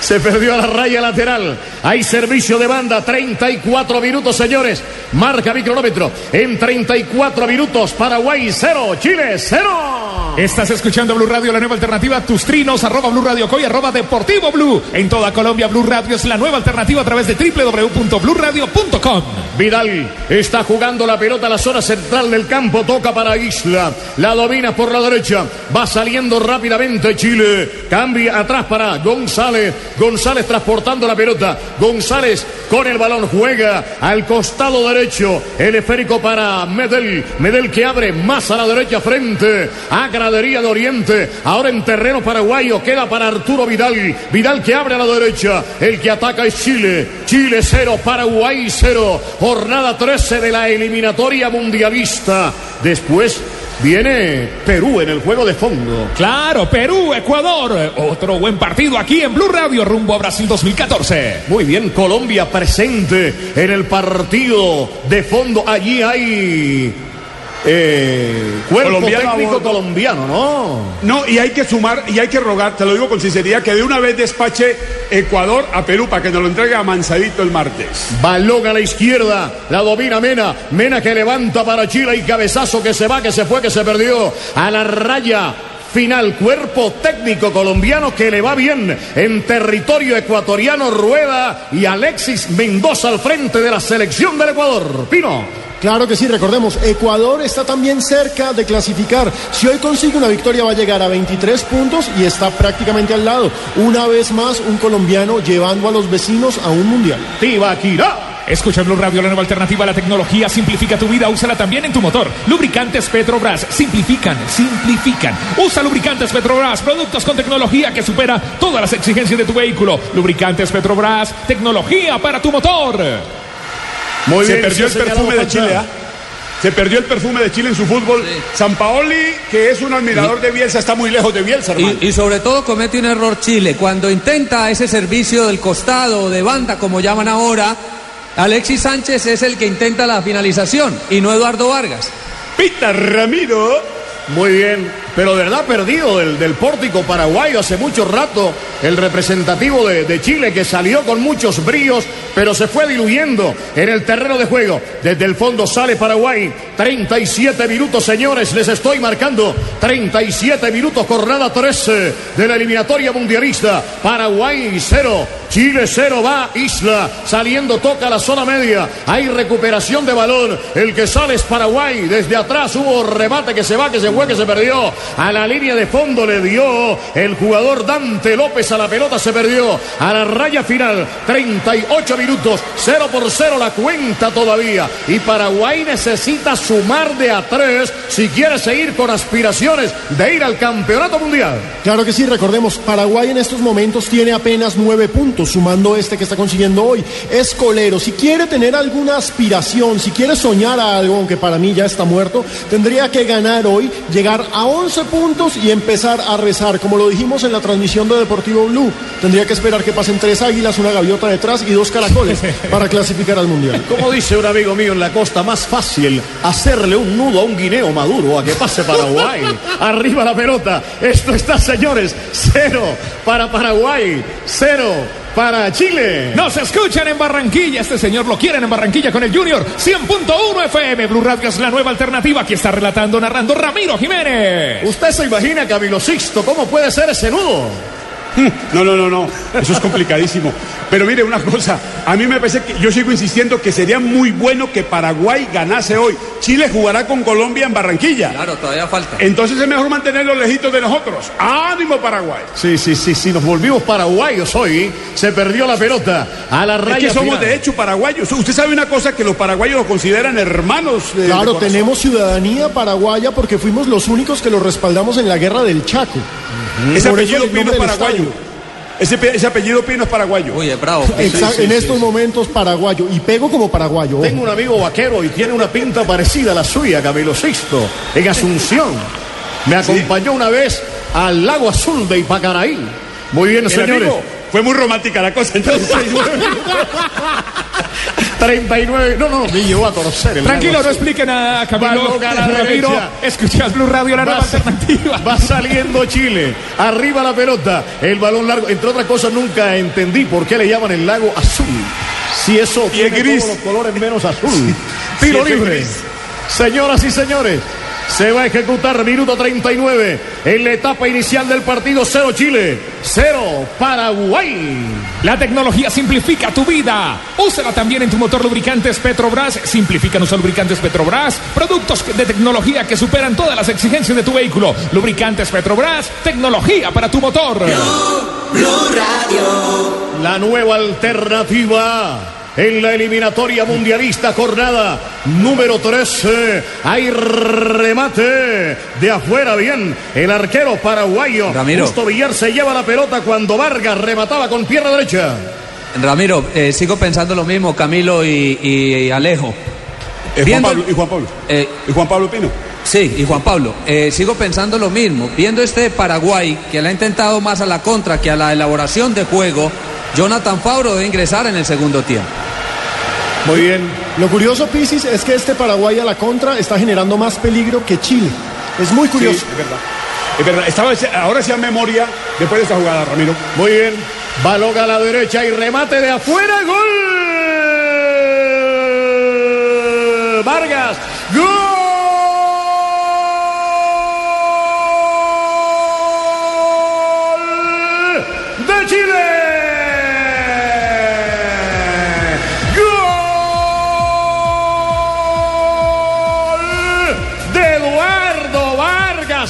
Se perdió a la raya lateral. Hay servicio de banda. 34 minutos, señores. Marca mi cronómetro. En 34 minutos, Paraguay 0, Chile 0. Estás escuchando Blue Radio, la nueva alternativa. Tus trinos, arroba Blue Radio Coy, arroba Deportivo Blue. En toda Colombia, Blue Radio es la nueva alternativa a través de www.bluradio.com. Vidal está jugando la pelota a la zona central del campo, toca para Isla, la domina por la derecha, va saliendo rápidamente Chile, cambia atrás para González, González transportando la pelota, González con el balón juega al costado derecho, el esférico para Medel, Medel que abre más a la derecha frente a Gradería de Oriente, ahora en terreno paraguayo queda para Arturo Vidal, Vidal que abre a la derecha, el que ataca es Chile, Chile 0, Paraguay 0, jornada 13 de la eliminatoria mundialista. Después viene Perú en el juego de fondo. Claro, Perú, Ecuador. Otro buen partido aquí en Blue Radio rumbo a Brasil 2014. Muy bien, Colombia presente en el partido de fondo. Allí hay eh, cuerpo Colombiano técnico colombiano, ¿no? No, y hay que sumar, y hay que rogar, te lo digo con sinceridad, que de una vez despache Ecuador a Perú para que nos lo entregue a Mansadito el martes. Balón a la izquierda, la domina Mena, Mena que levanta para Chile y cabezazo que se va, que se fue, que se perdió a la raya. Final, cuerpo técnico colombiano que le va bien en territorio ecuatoriano, Rueda y Alexis Mendoza al frente de la selección del Ecuador. Pino. Claro que sí, recordemos, Ecuador está también cerca de clasificar. Si hoy consigue una victoria va a llegar a 23 puntos y está prácticamente al lado. Una vez más, un colombiano llevando a los vecinos a un mundial. Tibaquirá. Escucha Blue Radio, la nueva alternativa a la tecnología. Simplifica tu vida, úsala también en tu motor. Lubricantes Petrobras. Simplifican, simplifican. Usa lubricantes Petrobras, productos con tecnología que supera todas las exigencias de tu vehículo. Lubricantes Petrobras, tecnología para tu motor. Muy Se bien, perdió el perfume de Chile. ¿ah? Se perdió el perfume de Chile en su fútbol. San Paoli, que es un admirador de Bielsa, está muy lejos de Bielsa, hermano. Y, y sobre todo comete un error Chile. Cuando intenta ese servicio del costado o de banda, como llaman ahora, Alexis Sánchez es el que intenta la finalización y no Eduardo Vargas. Pita Ramiro. Muy bien, pero de verdad perdido del, del pórtico paraguayo hace mucho rato el representativo de, de Chile que salió con muchos bríos, pero se fue diluyendo en el terreno de juego. Desde el fondo sale Paraguay, 37 minutos señores, les estoy marcando 37 minutos, jornada 13 de la eliminatoria mundialista. Paraguay 0, Chile 0, va Isla, saliendo toca la zona media, hay recuperación de balón, el que sale es Paraguay, desde atrás hubo rebate que se va, que se fue, que se perdió, a la línea de fondo le dio el jugador Dante López a la pelota, se perdió, a la raya final, 38 minutos, 0 por 0 la cuenta todavía, y Paraguay necesita sumar de a 3 si quiere seguir con aspiraciones de ir al campeonato mundial. Claro que sí, recordemos, Paraguay en estos momentos tiene apenas nueve puntos. Sumando este que está consiguiendo hoy. Es colero. Si quiere tener alguna aspiración, si quiere soñar a algo, aunque para mí ya está muerto, tendría que ganar hoy, llegar a 11 puntos y empezar a rezar. Como lo dijimos en la transmisión de Deportivo Blue, tendría que esperar que pasen tres águilas, una gaviota detrás y dos caracoles para clasificar al Mundial. Como dice un amigo mío en la costa, más fácil hacerle un nudo a un guineo maduro a que pase Paraguay. Arriba la pelota. Esto está, señores, cero para Paraguay, cero para Chile. Nos escuchan en Barranquilla. Este señor lo quieren en Barranquilla con el Junior. 100.1 FM. Blue Radio es la nueva alternativa. Aquí está relatando, narrando Ramiro Jiménez. ¿Usted se imagina, Camilo Sixto, cómo puede ser ese nudo? No, no, no, no. Eso es complicadísimo. Pero mire una cosa, a mí me parece que yo sigo insistiendo que sería muy bueno que Paraguay ganase hoy. Chile jugará con Colombia en Barranquilla. Claro, todavía falta. Entonces es mejor mantenerlos lejitos de nosotros. ¡Ánimo Paraguay! Sí, sí, sí, sí, nos volvimos paraguayos hoy. Se perdió la pelota a la Es raya. que somos final. de hecho paraguayos. Usted sabe una cosa que los paraguayos los consideran hermanos. de- Claro, tenemos ciudadanía paraguaya porque fuimos los únicos que los respaldamos en la guerra del Chaco. Ese apellido del paraguayo. Ese, ese apellido Pino es paraguayo. Uy, es bravo. Sí, en sí, estos sí. momentos paraguayo y pego como paraguayo. Tengo un amigo vaquero y tiene una pinta parecida a la suya, Camilo Sixto, en Asunción. Me acompañó una vez al lago azul de Ipacaraí. Muy bien, señores. amigo, fue muy romántica la cosa. Entonces, 39. No, no, me llevó a conocer el Tranquilo, no azul. explique nada, Camilo. A la Ramiro, escuchas Blue Radio, la nueva Va, alternativa. va saliendo Chile. Arriba la pelota. El balón largo. Entre otras cosas, nunca entendí por qué le llaman el lago azul. Si eso Y tiene gris. todos los colores menos azul. Sí, Tiro libre. Señoras y señores. Se va a ejecutar minuto 39 en la etapa inicial del partido 0 Chile, 0 Paraguay. La tecnología simplifica tu vida. Úsala también en tu motor lubricantes Petrobras. Simplifican usar lubricantes Petrobras. Productos de tecnología que superan todas las exigencias de tu vehículo. Lubricantes Petrobras. Tecnología para tu motor. Blue Radio. La nueva alternativa en la eliminatoria mundialista jornada número 13. Hay remate de afuera, bien. El arquero paraguayo. Ramiro. Justo Villar se lleva la pelota cuando Vargas remataba con pierna derecha. Ramiro, eh, sigo pensando lo mismo, Camilo y, y Alejo. Eh, Juan Viendo- Pablo, y Juan Pablo. Eh, Y Juan Pablo Pino. Sí, y Juan Pablo, eh, sigo pensando lo mismo. Viendo este Paraguay, que le ha intentado más a la contra que a la elaboración de juego, Jonathan Fabro debe ingresar en el segundo tiempo. Muy bien. Lo curioso, Pisis, es que este Paraguay a la contra está generando más peligro que Chile. Es muy Sí, curioso. es verdad. Es verdad. Estaba, ahora se memoria después de esta jugada, Ramiro. Muy bien. Balón a la derecha y remate de afuera. Gol. Vargas. Gol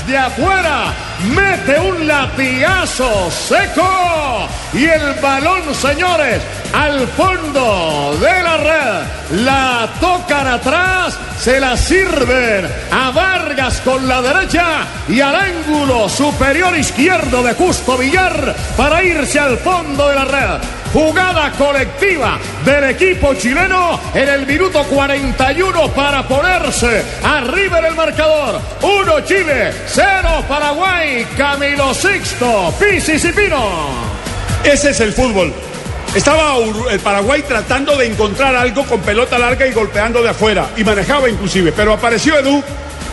de afuera. Mete un latigazo seco. Y el balón, señores, al fondo de la red. La tocan atrás. Se la sirven a Vargas con la derecha y al ángulo superior izquierdo de Justo Villar para irse al fondo de la red. Jugada colectiva del equipo chileno en el minuto 41 para ponerse arriba en el marcador. 1 Chile, 0 Paraguay, Camilo Sixto, Pisis y Pino. Ese es el fútbol. Estaba el Paraguay tratando de encontrar algo con pelota larga y golpeando de afuera. Y manejaba inclusive. Pero apareció Edu.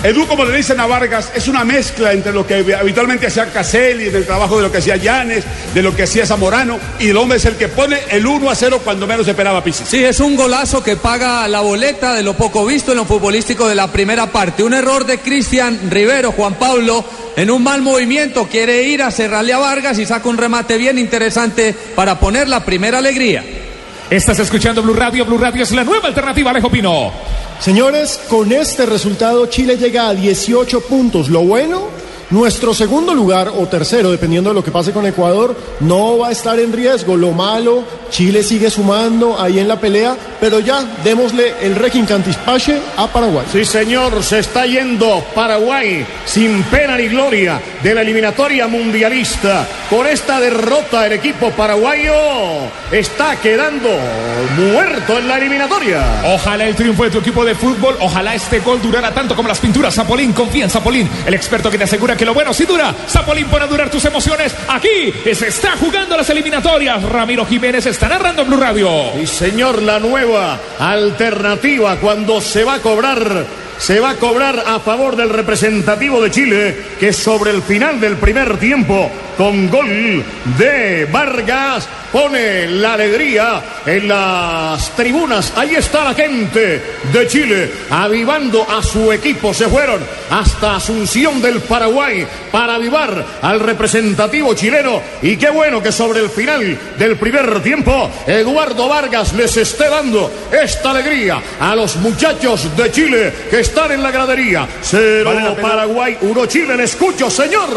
Edu, como le dicen a Vargas, es una mezcla entre lo que habitualmente hacía Caselli, del trabajo de lo que hacía Llanes, de lo que hacía Zamorano. Y el hombre es el que pone el 1 a 0 cuando menos esperaba Pisis. Sí, es un golazo que paga la boleta de lo poco visto en lo futbolístico de la primera parte. Un error de Cristian Rivero, Juan Pablo, en un mal movimiento, quiere ir a cerrarle a Vargas y saca un remate bien interesante para poner la primera alegría. Estás escuchando Blue Radio. Blue Radio es la nueva alternativa, Alejo Pino. Señores, con este resultado Chile llega a 18 puntos. Lo bueno, Nuestro segundo lugar o tercero, dependiendo de lo que pase con Ecuador, no va a estar en riesgo. Lo malo, Chile sigue sumando ahí en la pelea, pero ya démosle el requincantispache a Paraguay. Sí, señor, se está yendo Paraguay sin pena ni gloria de la eliminatoria mundialista. Con esta derrota, el equipo paraguayo está quedando muerto en la eliminatoria. Ojalá el triunfo de tu equipo de fútbol, ojalá este gol durara tanto como las pinturas. Zapolín, confía en Zapolín, el experto que te asegura que lo bueno sí dura. Zapolín pone a durar tus emociones. Aquí se está jugando las eliminatorias. Ramiro Jiménez está narrando en Blue Radio. Y señor, la nueva alternativa cuando se va a cobrar se va a cobrar a favor del representativo de Chile, que sobre el final del primer tiempo, con gol de Vargas, pone la alegría en las tribunas. Ahí está la gente de Chile, avivando a su equipo. Se fueron hasta Asunción del Paraguay para avivar al representativo chileno. Y qué bueno que sobre el final del primer tiempo, Eduardo Vargas les esté dando esta alegría a los muchachos de Chile que están en la gradería. Cero Vale. Paraguay, uno Chile. Le escucho, señor.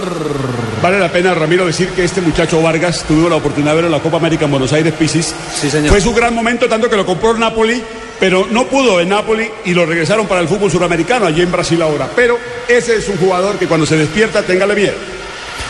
Vale la pena, Ramiro, decir que este muchacho Vargas tuvo la oportunidad de ver en la Copa América en Buenos Aires Pisis. Sí, señor. Fue su gran momento, tanto que lo compró el Napoli, pero no pudo en Napoli y lo regresaron para el fútbol suramericano, allí en Brasil ahora. Pero ese es un jugador que cuando se despierta, téngale miedo.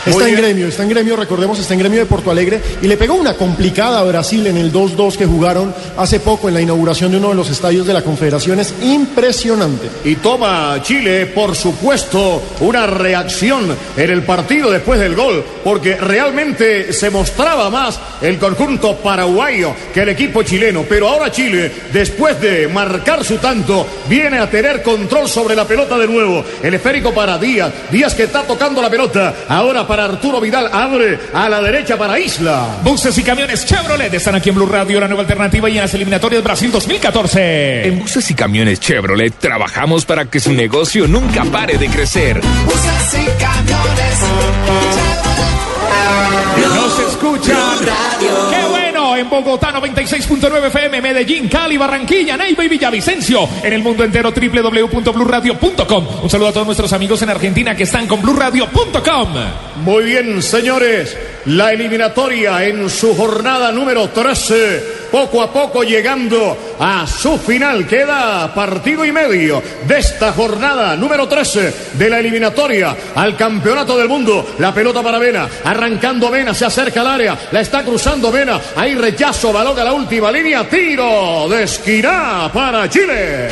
Está Muy en bien. gremio, está en gremio, recordemos, está en gremio de Porto Alegre y le pegó una complicada a Brasil en el 2-2 que jugaron hace poco en la inauguración de uno de los estadios de la Confederación. Es impresionante. Y toma Chile, por supuesto, una reacción en el partido después del gol, porque realmente se mostraba más el conjunto paraguayo que el equipo chileno. Pero ahora Chile, después de marcar su tanto, viene a tener control sobre la pelota de nuevo. El esférico para Díaz, Díaz que está tocando la pelota. Ahora para Arturo Vidal, abre a la derecha para Isla. Buses y camiones Chevrolet están aquí en Blue Radio, la nueva alternativa y en las eliminatorias Brasil 2014. En buses y camiones Chevrolet trabajamos para que su negocio nunca pare de crecer. Buses y camiones. Nos escuchan. Blue Radio. ¡Qué bueno! En Bogotá 96.9 FM, Medellín, Cali, Barranquilla, Neiva y Villavicencio. En el mundo entero www.bluradio.com. Un saludo a todos nuestros amigos en Argentina que están con bluradio.com. Muy bien, señores. La eliminatoria en su jornada número 13, poco a poco llegando a su final. Queda partido y medio de esta jornada número 13 de la eliminatoria al Campeonato del Mundo. La pelota para Vena, arrancando Vena, se acerca al área, la está cruzando Vena. Ahí rechazo, balón a la última línea, tiro de esquina para Chile.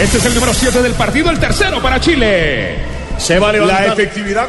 Este es el número 7 del partido, el tercero para Chile. Se va a La efectividad,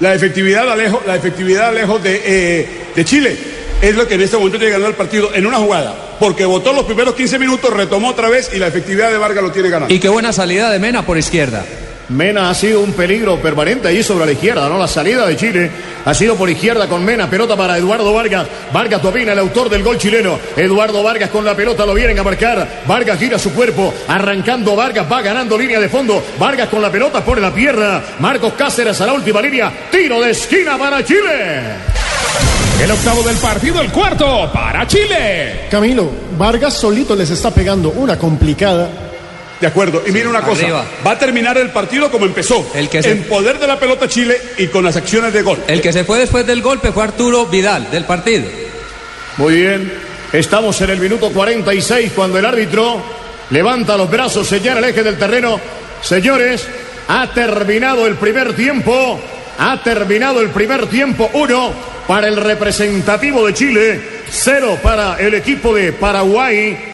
la efectividad, la lejos, la efectividad lejos de, eh, de Chile es lo que en este momento tiene que ganar el partido en una jugada. Porque votó los primeros 15 minutos, retomó otra vez y la efectividad de Vargas lo tiene ganado. Y qué buena salida de Mena por izquierda. Mena ha sido un peligro permanente allí sobre la izquierda, ¿no? La salida de Chile ha sido por izquierda con Mena, pelota para Eduardo Vargas. Vargas domina el autor del gol chileno. Eduardo Vargas con la pelota lo vienen a marcar. Vargas gira su cuerpo, arrancando Vargas, va ganando línea de fondo. Vargas con la pelota pone la pierna. Marcos Cáceres a la última línea. Tiro de esquina para Chile. El octavo del partido, el cuarto para Chile. Camilo, Vargas solito les está pegando una complicada. De acuerdo. Y mira una cosa, arriba. va a terminar el partido como empezó. El que se- En poder de la pelota Chile y con las acciones de gol. El que se fue después del golpe fue Arturo Vidal del partido. Muy bien. Estamos en el minuto 46 cuando el árbitro levanta los brazos, señala el eje del terreno. Señores, ha terminado el primer tiempo. Ha terminado el primer tiempo. Uno para el representativo de Chile. Cero para el equipo de Paraguay.